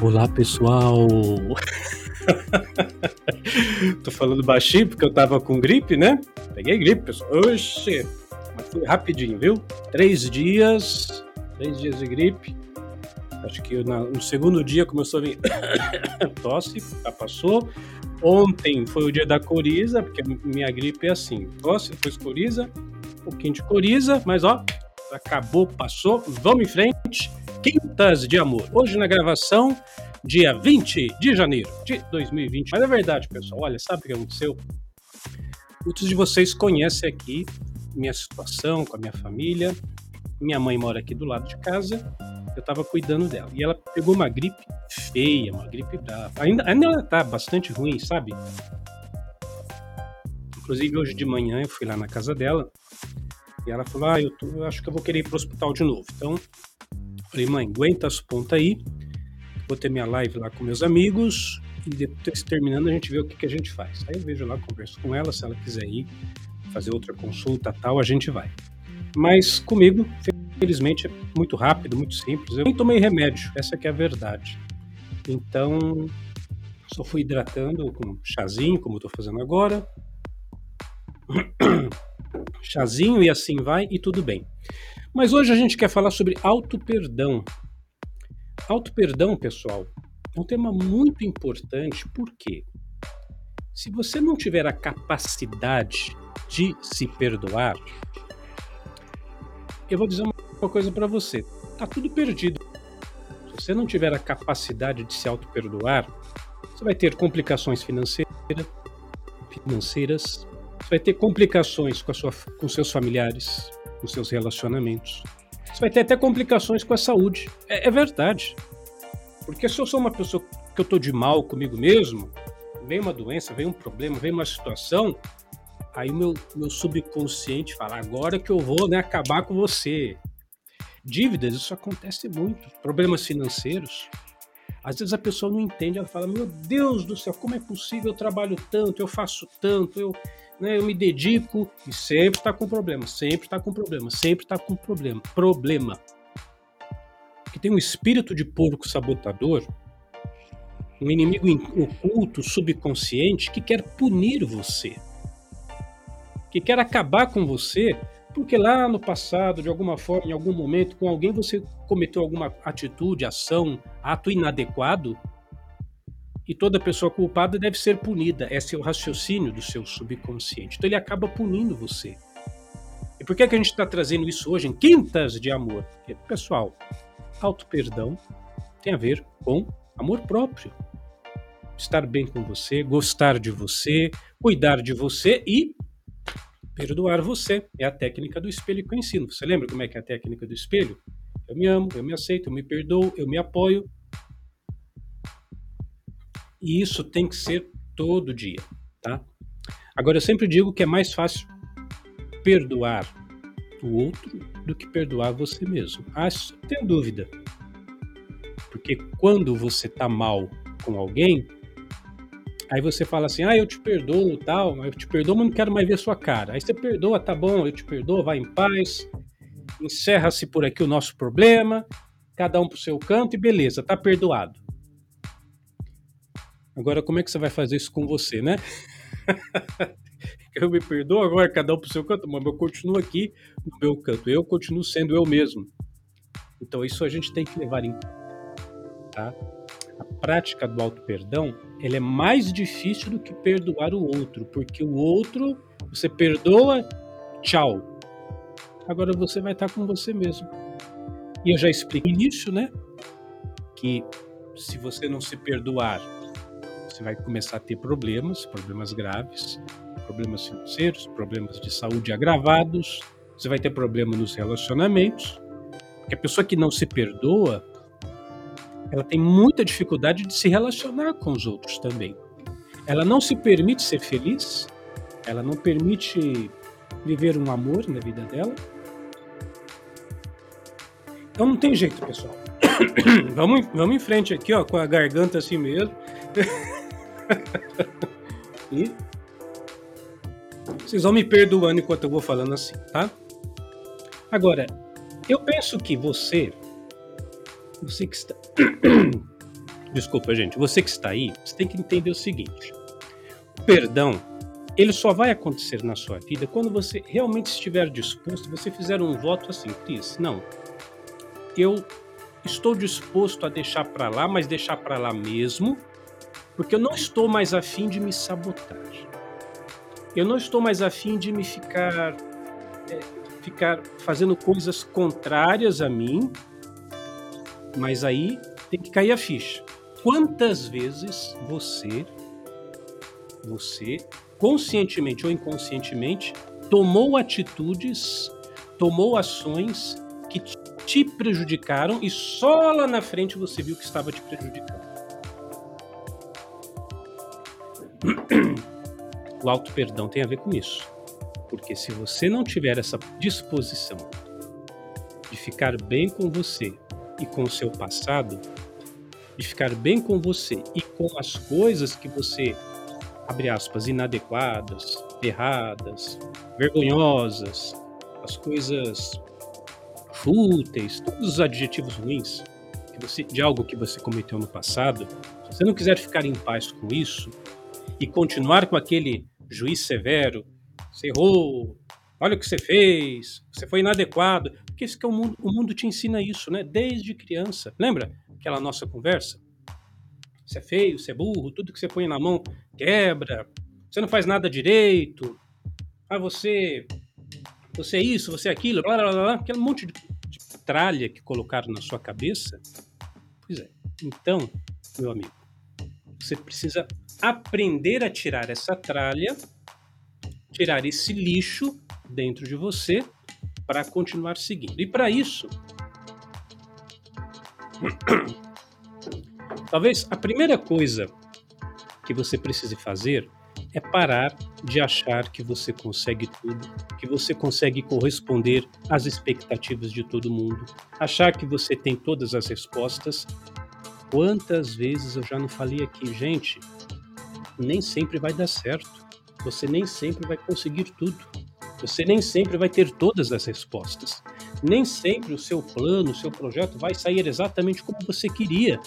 Olá, pessoal! Tô falando baixinho porque eu tava com gripe, né? Peguei gripe, pessoal. Oxê! Mas foi rapidinho, viu? Três dias, três dias de gripe. Acho que no segundo dia começou a vir tosse, já passou. Ontem foi o dia da coriza, porque minha gripe é assim: tosse, depois coriza, um pouquinho de coriza, mas ó, acabou, passou. Vamos em frente. Quintas de Amor. Hoje na gravação, dia 20 de janeiro de 2020. Mas é verdade, pessoal. Olha, sabe o que aconteceu? Muitos de vocês conhecem aqui minha situação com a minha família. Minha mãe mora aqui do lado de casa. Eu estava cuidando dela. E ela pegou uma gripe feia, uma gripe brava. Ainda, ainda ela tá bastante ruim, sabe? Inclusive, hoje de manhã eu fui lá na casa dela. E ela falou: Ah, eu, tô, eu acho que eu vou querer ir pro hospital de novo. Então, Falei, mãe, aguenta as pontas aí. Vou ter minha live lá com meus amigos. E depois, terminando, a gente vê o que, que a gente faz. Aí eu vejo lá, converso com ela. Se ela quiser ir fazer outra consulta tal, a gente vai. Mas comigo, felizmente, é muito rápido, muito simples. Eu nem tomei remédio, essa que é a verdade. Então, só fui hidratando com chazinho, como estou fazendo agora. chazinho e assim vai, e tudo bem. Mas hoje a gente quer falar sobre auto-perdão. Auto-perdão, pessoal, é um tema muito importante, porque se você não tiver a capacidade de se perdoar, eu vou dizer uma coisa para você: tá tudo perdido. Se você não tiver a capacidade de se auto-perdoar, você vai ter complicações financeiras, financeiras, você vai ter complicações com, a sua, com seus familiares, com seus relacionamentos. Você vai ter até complicações com a saúde. É, é verdade. Porque se eu sou uma pessoa que eu tô de mal comigo mesmo, vem uma doença, vem um problema, vem uma situação, aí o meu, meu subconsciente fala, agora que eu vou né, acabar com você. Dívidas, isso acontece muito. Problemas financeiros. Às vezes a pessoa não entende, ela fala, meu Deus do céu, como é possível? Eu trabalho tanto, eu faço tanto, eu, né, eu me dedico e sempre está com problema, sempre está com problema, sempre está com problema. Problema. Que tem um espírito de porco sabotador, um inimigo oculto, subconsciente, que quer punir você, que quer acabar com você, porque lá no passado, de alguma forma, em algum momento, com alguém você cometeu alguma atitude, ação, ato inadequado e toda pessoa culpada deve ser punida. Esse é o raciocínio do seu subconsciente. Então ele acaba punindo você. E por que, é que a gente está trazendo isso hoje em Quintas de Amor? Porque, pessoal, auto-perdão tem a ver com amor próprio. Estar bem com você, gostar de você, cuidar de você e perdoar você. É a técnica do espelho que eu ensino. Você lembra como é que é a técnica do espelho? Eu me amo, eu me aceito, eu me perdoo, eu me apoio, e isso tem que ser todo dia, tá? Agora, eu sempre digo que é mais fácil perdoar o outro do que perdoar você mesmo. Ah, tem dúvida. Porque quando você tá mal com alguém, aí você fala assim: ah, eu te perdoo, tal, eu te perdoo, mas não quero mais ver sua cara. Aí você perdoa, tá bom, eu te perdoo, vai em paz, encerra-se por aqui o nosso problema, cada um pro seu canto e beleza, tá perdoado. Agora, como é que você vai fazer isso com você, né? eu me perdoo agora, cada um pro seu canto, mas eu continuo aqui no meu canto. Eu continuo sendo eu mesmo. Então, isso a gente tem que levar em conta. Tá? Prática do auto-perdão ela é mais difícil do que perdoar o outro, porque o outro, você perdoa, tchau. Agora você vai estar com você mesmo. E eu já expliquei nisso, né? Que se você não se perdoar, você vai começar a ter problemas, problemas graves, problemas financeiros, problemas de saúde agravados, você vai ter problema nos relacionamentos, porque a pessoa que não se perdoa, ela tem muita dificuldade de se relacionar com os outros também. Ela não se permite ser feliz, ela não permite viver um amor na vida dela. Então não tem jeito, pessoal. vamos, vamos em frente aqui, ó, com a garganta assim mesmo. e vocês vão me perdoando enquanto eu vou falando assim, tá? Agora, eu penso que você, você que está, Desculpa, gente. Você que está aí, você tem que entender o seguinte: o perdão, ele só vai acontecer na sua vida quando você realmente estiver disposto, você fizer um voto assim, Cris, não. Eu estou disposto a deixar para lá, mas deixar para lá mesmo, porque eu não estou mais afim de me sabotar. Eu não estou mais afim de me ficar é, ficar fazendo coisas contrárias a mim, mas aí tem que cair a ficha. Quantas vezes você, você, conscientemente ou inconscientemente, tomou atitudes, tomou ações que te prejudicaram e só lá na frente você viu que estava te prejudicando? O auto perdão tem a ver com isso. Porque se você não tiver essa disposição de ficar bem com você e com o seu passado, de ficar bem com você e com as coisas que você, abre aspas, inadequadas, erradas, vergonhosas, as coisas fúteis, todos os adjetivos ruins que você, de algo que você cometeu no passado, se você não quiser ficar em paz com isso e continuar com aquele juiz severo, você errou, olha o que você fez, você foi inadequado. Porque isso que é o mundo, o mundo te ensina isso, né? Desde criança. Lembra aquela nossa conversa? Você é feio, você é burro, tudo que você põe na mão quebra, você não faz nada direito, ah, você, você é isso, você é aquilo, blá blá blá, aquele monte de, de tralha que colocaram na sua cabeça. Pois é. Então, meu amigo, você precisa aprender a tirar essa tralha tirar esse lixo dentro de você para continuar seguindo. E para isso, talvez a primeira coisa que você precise fazer é parar de achar que você consegue tudo, que você consegue corresponder às expectativas de todo mundo, achar que você tem todas as respostas. Quantas vezes eu já não falei aqui, gente? Nem sempre vai dar certo. Você nem sempre vai conseguir tudo. Você nem sempre vai ter todas as respostas. Nem sempre o seu plano, o seu projeto vai sair exatamente como você queria.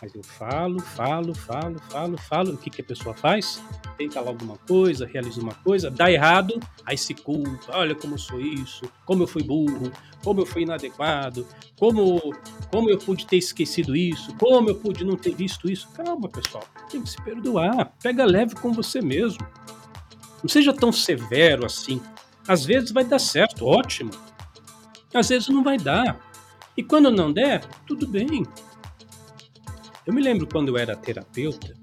Mas eu falo, falo, falo, falo, falo. O que, que a pessoa faz? Tenta lá alguma coisa, realiza uma coisa, dá errado, aí se culpa. Olha como eu sou isso, como eu fui burro, como eu fui inadequado, como, como eu pude ter esquecido isso, como eu pude não ter visto isso. Calma, pessoal, tem que se perdoar. Pega leve com você mesmo. Não seja tão severo assim. Às vezes vai dar certo, ótimo. Às vezes não vai dar. E quando não der, tudo bem. Eu me lembro quando eu era terapeuta,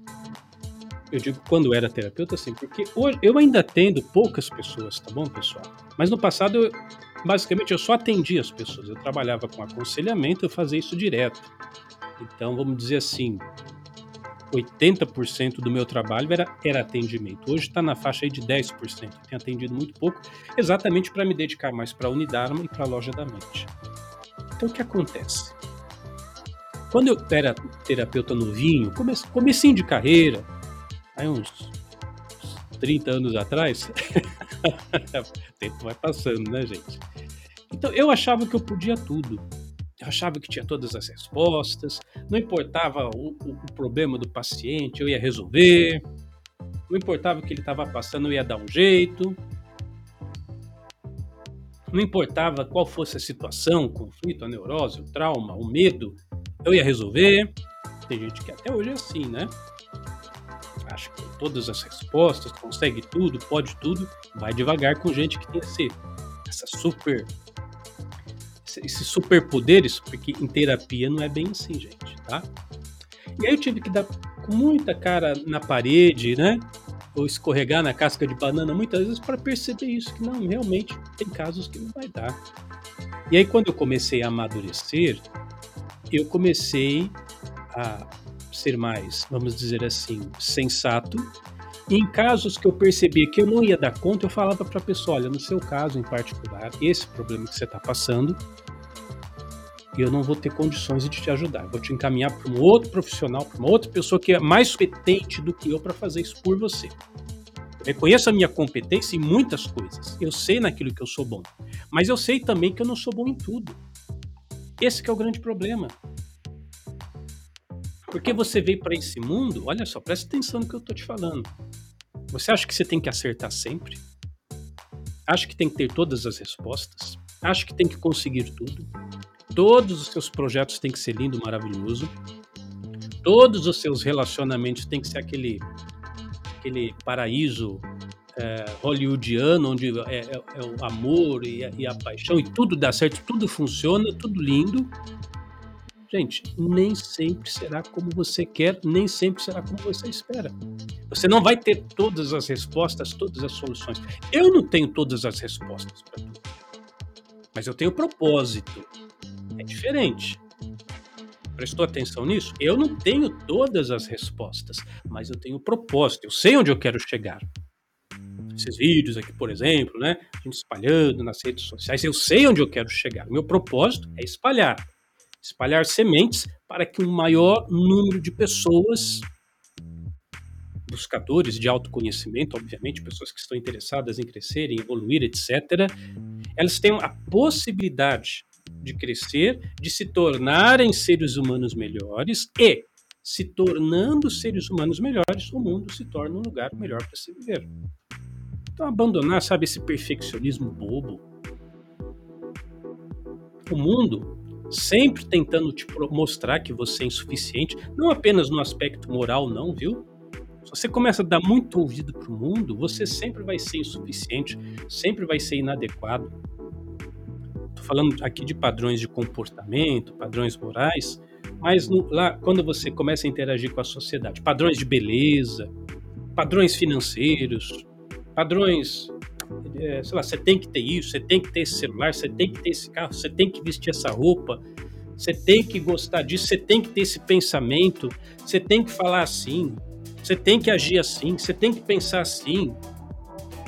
eu digo quando eu era terapeuta, assim, porque hoje eu ainda atendo poucas pessoas, tá bom, pessoal? Mas no passado, eu, basicamente, eu só atendia as pessoas. Eu trabalhava com aconselhamento, eu fazia isso direto. Então, vamos dizer assim, 80% do meu trabalho era, era atendimento. Hoje está na faixa aí de 10%. Eu tenho atendido muito pouco, exatamente para me dedicar mais para a Unidarma e para a Loja da Mente. Então, o que acontece? Quando eu era terapeuta novinho, comece, comecinho de carreira, aí uns 30 anos atrás, o tempo vai passando, né, gente? Então eu achava que eu podia tudo. Eu achava que tinha todas as respostas, não importava o, o, o problema do paciente, eu ia resolver, não importava o que ele estava passando, eu ia dar um jeito, não importava qual fosse a situação, o conflito, a neurose, o trauma, o medo, eu ia resolver. Tem gente que até hoje é assim, né? Acha que tem todas as respostas, consegue tudo, pode tudo. Vai devagar com gente que tem esse, essa super. Esses superpoderes, porque em terapia não é bem assim, gente, tá? E aí eu tive que dar com muita cara na parede, né? Ou escorregar na casca de banana muitas vezes para perceber isso, que não, realmente tem casos que não vai dar. E aí quando eu comecei a amadurecer, eu comecei a ser mais, vamos dizer assim, sensato. Em casos que eu percebia que eu não ia dar conta, eu falava para a pessoa: olha, no seu caso em particular, esse problema que você está passando, eu não vou ter condições de te ajudar. Vou te encaminhar para um outro profissional, para uma outra pessoa que é mais competente do que eu para fazer isso por você. Eu reconheço a minha competência em muitas coisas. Eu sei naquilo que eu sou bom. Mas eu sei também que eu não sou bom em tudo. Esse é o grande problema. Porque você veio para esse mundo, olha só, presta atenção no que eu tô te falando. Você acha que você tem que acertar sempre? Acha que tem que ter todas as respostas? Acha que tem que conseguir tudo? Todos os seus projetos têm que ser lindo, maravilhoso. Todos os seus relacionamentos têm que ser aquele, aquele paraíso é, hollywoodiano, onde é, é, é, o amor e a, e a paixão e tudo dá certo, tudo funciona, tudo lindo. Gente, nem sempre será como você quer, nem sempre será como você espera. Você não vai ter todas as respostas, todas as soluções. Eu não tenho todas as respostas para tudo. Mas eu tenho propósito. É diferente. Prestou atenção nisso? Eu não tenho todas as respostas, mas eu tenho propósito. Eu sei onde eu quero chegar. Esses vídeos aqui, por exemplo, né? A gente espalhando nas redes sociais. Eu sei onde eu quero chegar. O meu propósito é espalhar espalhar sementes para que um maior número de pessoas, buscadores de autoconhecimento, obviamente, pessoas que estão interessadas em crescer, em evoluir, etc., elas tenham a possibilidade de crescer, de se tornarem seres humanos melhores e, se tornando seres humanos melhores, o mundo se torna um lugar melhor para se viver. Então, abandonar, sabe, esse perfeccionismo bobo. O mundo sempre tentando te mostrar que você é insuficiente, não apenas no aspecto moral, não, viu? Se você começa a dar muito ouvido para o mundo, você sempre vai ser insuficiente, sempre vai ser inadequado. Estou falando aqui de padrões de comportamento, padrões morais, mas no, lá quando você começa a interagir com a sociedade, padrões de beleza, padrões financeiros, padrões é, sei lá, você tem que ter isso, você tem que ter esse celular, você tem que ter esse carro, você tem que vestir essa roupa, você tem que gostar disso, você tem que ter esse pensamento, você tem que falar assim, você tem que agir assim, você tem que pensar assim.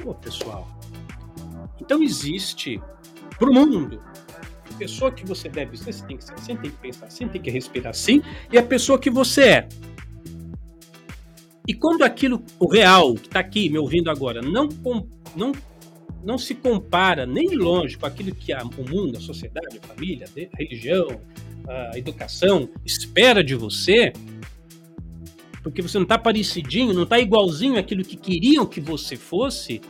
Pô, pessoal. Então existe para o mundo a pessoa que você deve ser, você tem que ser assim, tem que pensar assim, tem que respirar assim, e a pessoa que você é. E quando aquilo, o real, que está aqui me ouvindo agora, não, não, não se compara nem longe com aquilo que a, o mundo, a sociedade, a família, a religião, a educação espera de você, porque você não está parecidinho, não está igualzinho àquilo que queriam que você fosse,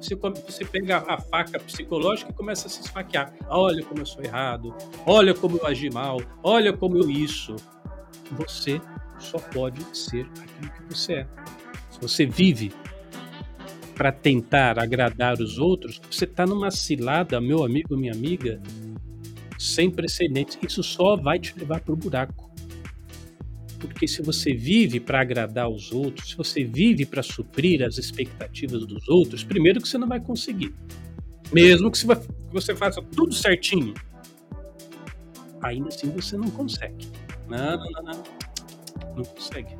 você, você pega a faca psicológica e começa a se esfaquear. Olha como eu sou errado, olha como eu agi mal, olha como eu isso. Você só pode ser aquilo que você é. Se você vive para tentar agradar os outros, você está numa cilada, meu amigo, minha amiga, sem precedentes. Isso só vai te levar para o buraco. Porque se você vive para agradar os outros, se você vive para suprir as expectativas dos outros, primeiro que você não vai conseguir. Mesmo que você faça tudo certinho, ainda assim você não consegue. Não, não, não, não. Consegue.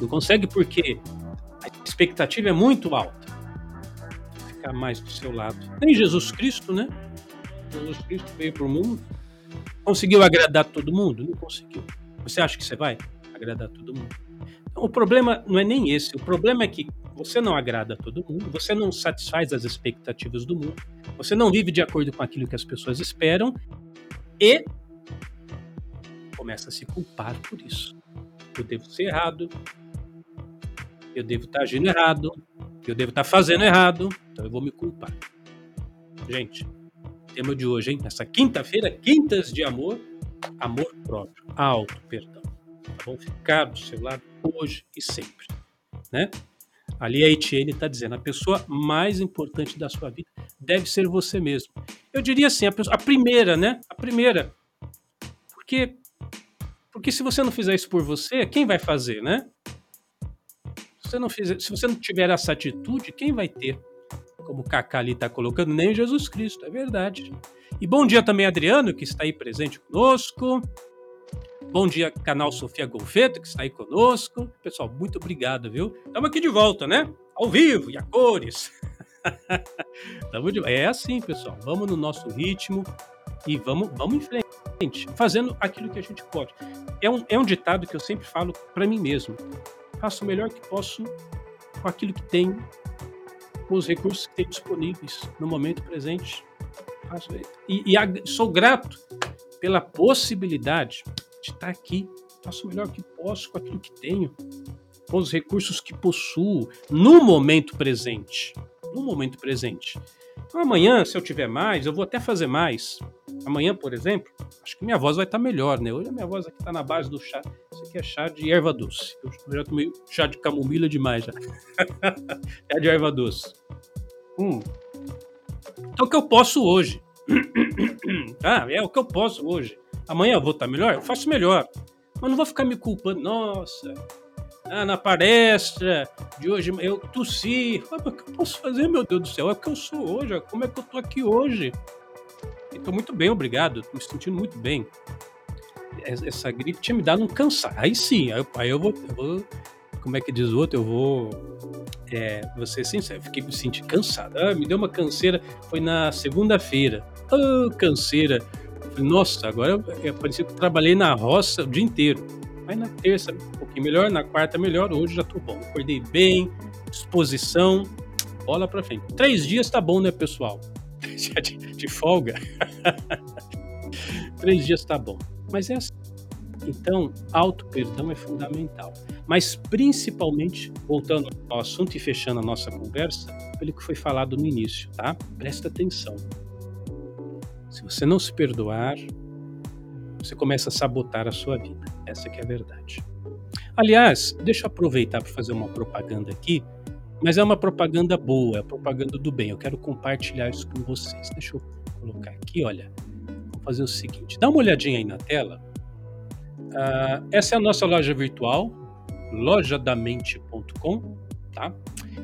Não consegue porque expectativa é muito alta. Ficar mais do seu lado. Nem Jesus Cristo, né? Jesus Cristo veio para o mundo. Conseguiu agradar todo mundo? Não conseguiu. Você acha que você vai agradar todo mundo? Então, o problema não é nem esse. O problema é que você não agrada todo mundo, você não satisfaz as expectativas do mundo, você não vive de acordo com aquilo que as pessoas esperam e começa a se culpar por isso. Eu devo ser errado, eu devo estar agindo errado, eu devo estar fazendo errado, então eu vou me culpar. Gente, tema de hoje, hein? Nessa quinta-feira, quintas de amor, amor próprio, auto perdão. Vão ficar do seu lado hoje e sempre, né? Ali a Etienne está dizendo, a pessoa mais importante da sua vida deve ser você mesmo. Eu diria assim, a, pessoa, a primeira, né? A primeira. Porque porque se você não fizer isso por você, quem vai fazer, né? Você não, fizer, se você não tiver essa atitude, quem vai ter? Como o Kaká ali está colocando, nem Jesus Cristo, é verdade. E bom dia também, Adriano, que está aí presente conosco. Bom dia, canal Sofia Golfeto, que está aí conosco. Pessoal, muito obrigado, viu? Estamos aqui de volta, né? Ao vivo e a cores. É assim, pessoal. Vamos no nosso ritmo e vamos, vamos em frente fazendo aquilo que a gente pode. É um, é um ditado que eu sempre falo para mim mesmo. Faço o melhor que posso com aquilo que tenho, com os recursos que tenho disponíveis no momento presente. E, e sou grato pela possibilidade de estar aqui faço o melhor que posso com aquilo que tenho, com os recursos que possuo, no momento presente. No momento presente. Então, amanhã, se eu tiver mais, eu vou até fazer mais. Amanhã, por exemplo, acho que minha voz vai estar melhor, né? Hoje a minha voz aqui está na base do chá. Isso aqui é chá de erva doce. Eu já tomei chá de camomila demais já. é de erva doce. Hum. Então o que eu posso hoje? ah, é o que eu posso hoje. Amanhã eu vou estar melhor? Eu faço melhor. Mas não vou ficar me culpando. Nossa, ah, na palestra de hoje eu tossi. Ah, mas o que eu posso fazer, meu Deus do céu? É o que eu sou hoje. Como é que eu tô aqui hoje? Estou muito bem, obrigado. Estou me sentindo muito bem. Essa gripe tinha me dado um cansaço. Aí sim, aí eu, aí eu, vou, eu vou, Como é que diz o outro? Eu vou. É, vou ser sincero, fiquei me sentindo cansado. Ah, me deu uma canseira. Foi na segunda-feira. Ah, canseira. Nossa, agora parecia que eu trabalhei na roça o dia inteiro. Aí na terça, um pouquinho melhor, na quarta melhor, hoje já tô bom. Acordei bem, disposição, bola pra frente. Três dias tá bom, né, pessoal? de, de folga. Três dias tá bom. Mas é assim. Então, auto-perdão é fundamental. Mas principalmente, voltando ao assunto e fechando a nossa conversa, pelo que foi falado no início, tá? Presta atenção. Se você não se perdoar, você começa a sabotar a sua vida. Essa que é a verdade. Aliás, deixa eu aproveitar para fazer uma propaganda aqui mas é uma propaganda boa, é propaganda do bem. Eu quero compartilhar isso com vocês. Deixa eu colocar aqui, olha. Vamos fazer o seguinte: dá uma olhadinha aí na tela. Uh, essa é a nossa loja virtual, lojadamente.com, tá?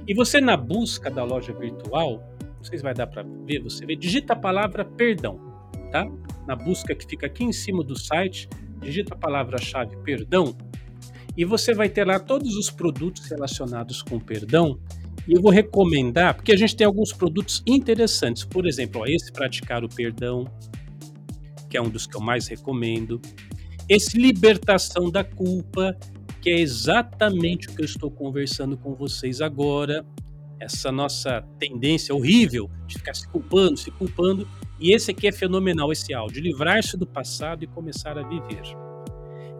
E você na busca da loja virtual, não sei se vai dar para ver, você vê, digita a palavra perdão, tá? Na busca que fica aqui em cima do site, digita a palavra-chave perdão e você vai ter lá todos os produtos relacionados com perdão. E eu vou recomendar, porque a gente tem alguns produtos interessantes. Por exemplo, ó, esse Praticar o Perdão, que é um dos que eu mais recomendo. Esse Libertação da Culpa, que é exatamente o que eu estou conversando com vocês agora. Essa nossa tendência horrível de ficar se culpando, se culpando. E esse aqui é fenomenal, esse áudio. Livrar-se do passado e começar a viver.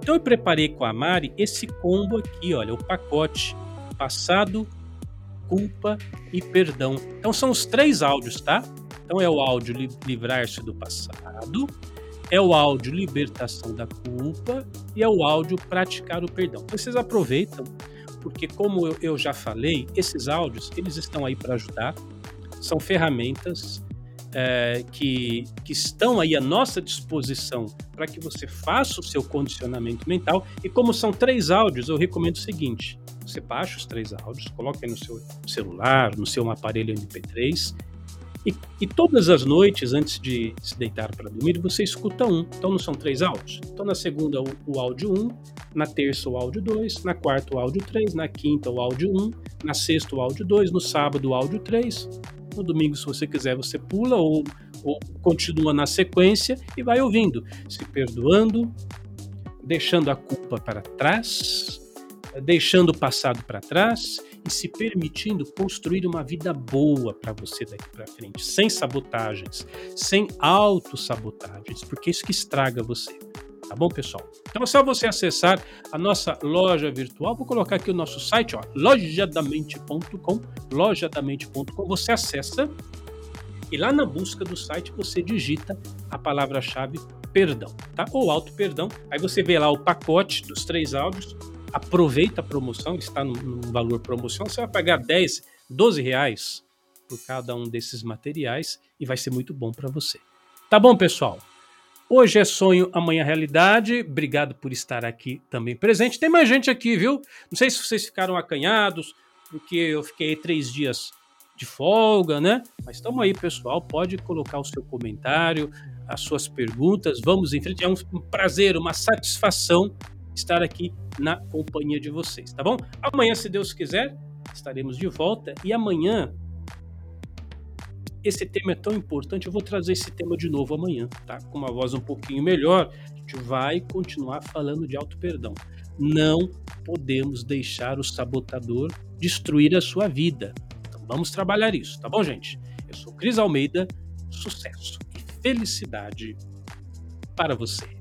Então eu preparei com a Mari esse combo aqui, olha, o pacote passado, culpa e perdão. Então são os três áudios, tá? Então é o áudio livrar-se do passado, é o áudio libertação da culpa e é o áudio praticar o perdão. Vocês aproveitam, porque como eu já falei, esses áudios eles estão aí para ajudar, são ferramentas é, que, que estão aí à nossa disposição para que você faça o seu condicionamento mental. E como são três áudios, eu recomendo o seguinte: você baixa os três áudios, coloca aí no seu celular, no seu aparelho MP3. E, e todas as noites, antes de se deitar para dormir, você escuta um. Então não são três áudios? Então na segunda o, o áudio 1, um, na terça o áudio 2, na quarta o áudio 3, na quinta o áudio 1, um, na sexta o áudio 2, no sábado o áudio 3, no domingo, se você quiser, você pula ou, ou continua na sequência e vai ouvindo, se perdoando, deixando a culpa para trás, deixando o passado para trás e se permitindo construir uma vida boa para você daqui para frente, sem sabotagens, sem autossabotagens, porque isso que estraga você. Tá bom, pessoal? Então é só você acessar a nossa loja virtual. Vou colocar aqui o nosso site, ó, lojadamente.com, lojadamente.com. Você acessa e lá na busca do site você digita a palavra-chave perdão, tá? Ou auto perdão. Aí você vê lá o pacote dos três áudios. Aproveita a promoção, está no, no valor promocional. Você vai pagar 10, 12 reais por cada um desses materiais e vai ser muito bom para você. Tá bom, pessoal? Hoje é sonho, amanhã é realidade. Obrigado por estar aqui também presente. Tem mais gente aqui, viu? Não sei se vocês ficaram acanhados, porque eu fiquei três dias de folga, né? Mas estamos aí, pessoal. Pode colocar o seu comentário, as suas perguntas. Vamos em frente. É um prazer, uma satisfação estar aqui na companhia de vocês, tá bom? Amanhã, se Deus quiser, estaremos de volta. E amanhã esse tema é tão importante, eu vou trazer esse tema de novo amanhã, tá? Com uma voz um pouquinho melhor, a gente vai continuar falando de auto-perdão. Não podemos deixar o sabotador destruir a sua vida. Então vamos trabalhar isso, tá bom, gente? Eu sou Cris Almeida, sucesso e felicidade para você.